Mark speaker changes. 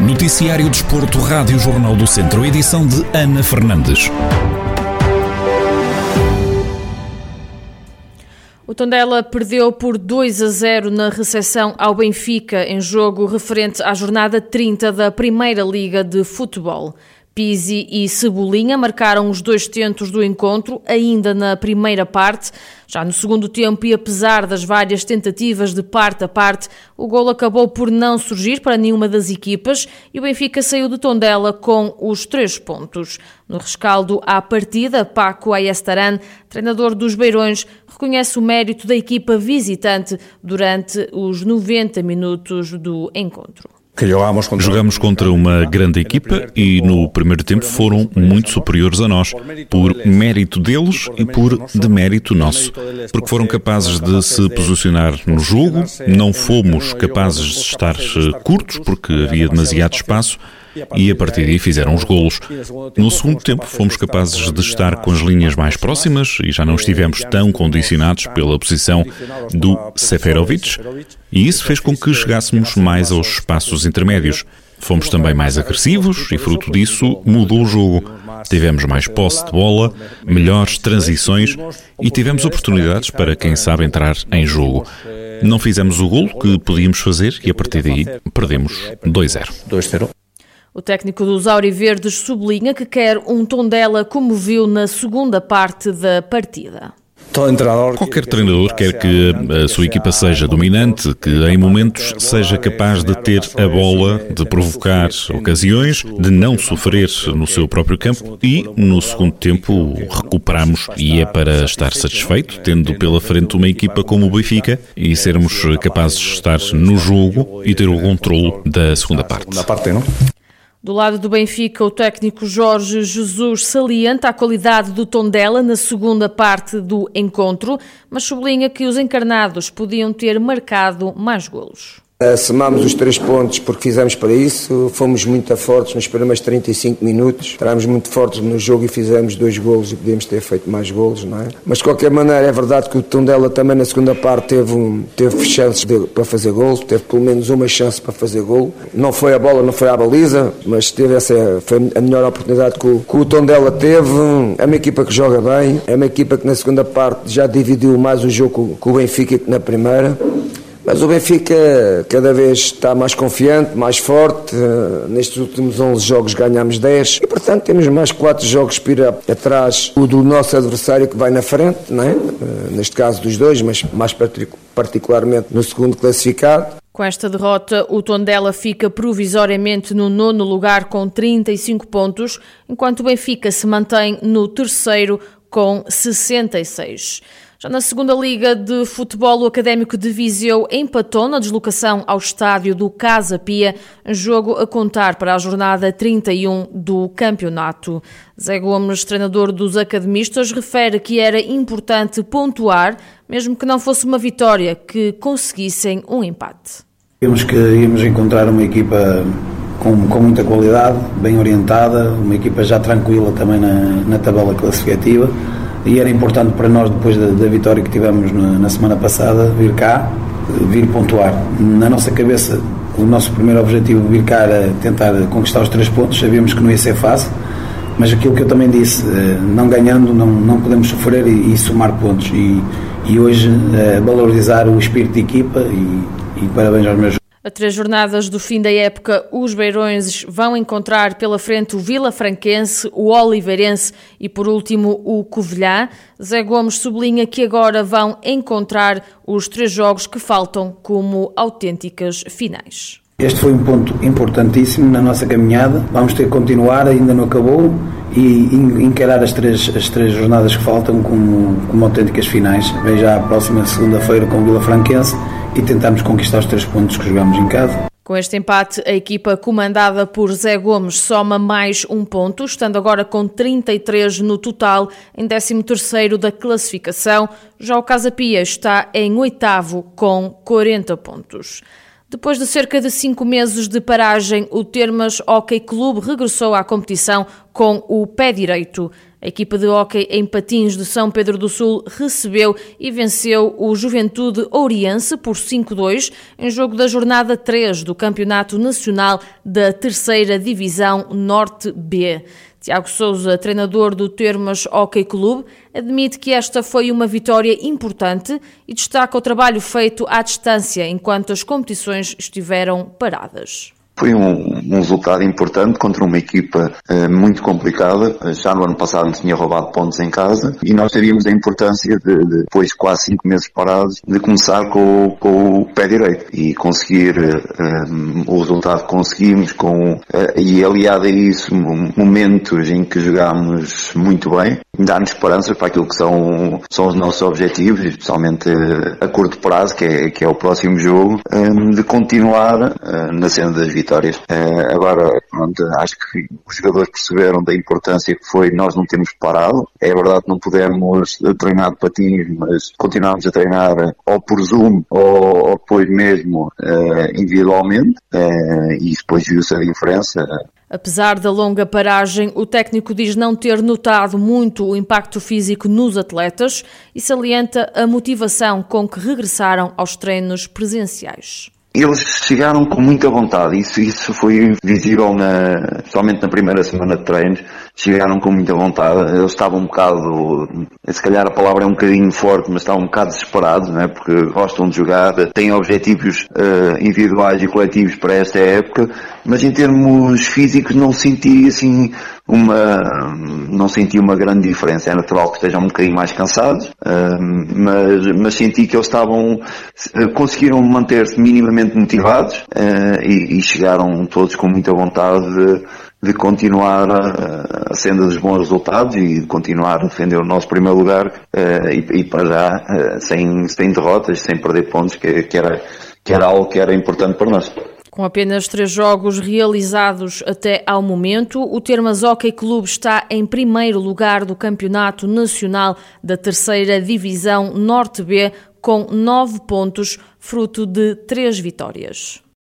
Speaker 1: Noticiário Desporto, Rádio Jornal do Centro, edição de Ana Fernandes.
Speaker 2: O Tondela perdeu por 2 a 0 na recepção ao Benfica em jogo referente à jornada 30 da Primeira Liga de Futebol. Pizzi e Cebolinha marcaram os dois tentos do encontro, ainda na primeira parte. Já no segundo tempo, e apesar das várias tentativas de parte a parte, o gol acabou por não surgir para nenhuma das equipas e o Benfica saiu de Tondela com os três pontos. No rescaldo à partida, Paco Ayestaran, treinador dos Beirões, reconhece o mérito da equipa visitante durante os 90 minutos do encontro.
Speaker 3: Jogamos contra uma grande equipa e no primeiro tempo foram muito superiores a nós, por mérito deles e por demérito nosso, porque foram capazes de se posicionar no jogo, não fomos capazes de estar eh, curtos porque havia demasiado espaço e a partir daí fizeram os golos. No segundo tempo fomos capazes de estar com as linhas mais próximas e já não estivemos tão condicionados pela posição do Seferovic e isso fez com que chegássemos mais aos espaços intermédios. Fomos também mais agressivos e, fruto disso, mudou o jogo. Tivemos mais posse de bola, melhores transições e tivemos oportunidades para, quem sabe, entrar em jogo. Não fizemos o golo que podíamos fazer e, a partir daí, perdemos 2-0.
Speaker 2: O técnico dos Auriverdes sublinha que quer um Tondela como viu na segunda parte da partida.
Speaker 3: Qualquer treinador quer que a sua equipa seja dominante, que em momentos seja capaz de ter a bola, de provocar ocasiões, de não sofrer no seu próprio campo e no segundo tempo recuperamos e é para estar satisfeito, tendo pela frente uma equipa como o Benfica e sermos capazes de estar no jogo e ter o controle da segunda parte.
Speaker 2: Do lado do Benfica, o técnico Jorge Jesus salienta a qualidade do Tondela na segunda parte do encontro, mas sublinha que os encarnados podiam ter marcado mais golos.
Speaker 4: Somámos os três pontos porque fizemos para isso, fomos muito fortes nos primeiros 35 minutos, estávamos muito fortes no jogo e fizemos dois golos e podíamos ter feito mais golos, não é? Mas de qualquer maneira é verdade que o Tondela também na segunda parte teve, um, teve chances de, para fazer gol, teve pelo menos uma chance para fazer gol. Não foi a bola, não foi a baliza, mas teve essa, foi a melhor oportunidade que o, que o Tondela teve. É uma equipa que joga bem, é uma equipa que na segunda parte já dividiu mais o jogo com o Benfica que na primeira. Mas o Benfica cada vez está mais confiante, mais forte. Eh, nestes últimos 11 jogos ganhamos 10 e, portanto, temos mais 4 jogos para atrás o do nosso adversário que vai na frente, não é? Eh, neste caso dos dois, mas mais particularmente no segundo classificado.
Speaker 2: Com esta derrota, o Tondela fica provisoriamente no nono lugar com 35 pontos, enquanto o Benfica se mantém no terceiro com 66. Já na segunda Liga de Futebol, o Académico de Viseu empatou na deslocação ao estádio do Casa Pia, jogo a contar para a jornada 31 do campeonato. Zé Gomes, treinador dos academistas, refere que era importante pontuar, mesmo que não fosse uma vitória, que conseguissem um empate.
Speaker 5: Vimos que íamos encontrar uma equipa com, com muita qualidade, bem orientada, uma equipa já tranquila também na, na tabela classificativa e era importante para nós, depois da, da vitória que tivemos na, na, semana passada, vir cá, vir pontuar. Na nossa cabeça, o nosso primeiro objetivo, vir cá, era tentar conquistar os três pontos. Sabíamos que não ia ser fácil, mas aquilo que eu também disse, eh, não ganhando, não, não podemos sofrer e, e somar pontos. E, e hoje, eh, valorizar o espírito de equipa e, e parabéns aos meus
Speaker 2: a três jornadas do fim da época, os Beirões vão encontrar pela frente o Vila Franquense, o Oliveirense e, por último, o Covilhã. Zé Gomes sublinha que agora vão encontrar os três jogos que faltam como autênticas finais.
Speaker 5: Este foi um ponto importantíssimo na nossa caminhada. Vamos ter que continuar, ainda não acabou, e encarar as três, as três jornadas que faltam como, como autênticas finais. Vem já a próxima segunda-feira com o Vila Franquense e tentarmos conquistar os três pontos que jogamos em casa.
Speaker 2: Com este empate, a equipa comandada por Zé Gomes soma mais um ponto, estando agora com 33 no total, em 13º da classificação. Já o Casa Pia está em oitavo com 40 pontos. Depois de cerca de cinco meses de paragem, o Termas Hockey Clube regressou à competição com o pé direito. A equipa de hóquei em patins de São Pedro do Sul recebeu e venceu o Juventude Oriense por 5-2 em jogo da jornada 3 do Campeonato Nacional da Terceira Divisão Norte B. Tiago Souza, treinador do Termas Hockey Clube, admite que esta foi uma vitória importante e destaca o trabalho feito à distância enquanto as competições estiveram paradas.
Speaker 6: Foi um, um, resultado importante contra uma equipa uh, muito complicada. Já no ano passado tinha roubado pontos em casa e nós sabíamos a importância de, de depois de quase cinco meses parados, de começar com, com o pé direito e conseguir uh, o resultado que conseguimos com, uh, e aliado a isso momentos em que jogámos muito bem, dá-nos esperanças para aquilo que são, são os nossos objetivos, especialmente a curto prazo, que é, que é o próximo jogo, um, de continuar na cena das vitórias. Uh, agora, pronto, acho que os jogadores perceberam da importância que foi nós não termos parado. É verdade que não pudemos treinar de patins, mas continuámos a treinar ou por Zoom ou, ou depois mesmo individualmente e depois viu-se a diferença.
Speaker 2: Apesar da longa paragem, o técnico diz não ter notado muito o impacto físico nos atletas e salienta a motivação com que regressaram aos treinos presenciais.
Speaker 6: Eles chegaram com muita vontade, isso, isso foi visível na, somente na primeira semana de treinos, chegaram com muita vontade, eles estavam um bocado, se calhar a palavra é um bocadinho forte, mas estavam um bocado desesperados, né, porque gostam de jogar, têm objetivos uh, individuais e coletivos para esta época, mas em termos físicos não senti assim uma, não senti uma grande diferença. É natural que estejam um bocadinho mais cansados, mas, mas senti que eles estavam, conseguiram manter-se minimamente motivados e, e, chegaram todos com muita vontade de, continuar a, a senda dos bons resultados e de continuar a defender o nosso primeiro lugar e, e para já sem, sem derrotas, sem perder pontos, que, que, era, que era algo que era importante para nós.
Speaker 2: Com apenas três jogos realizados até ao momento, o Termas Hockey Clube está em primeiro lugar do Campeonato Nacional da Terceira Divisão Norte B, com nove pontos, fruto de três vitórias.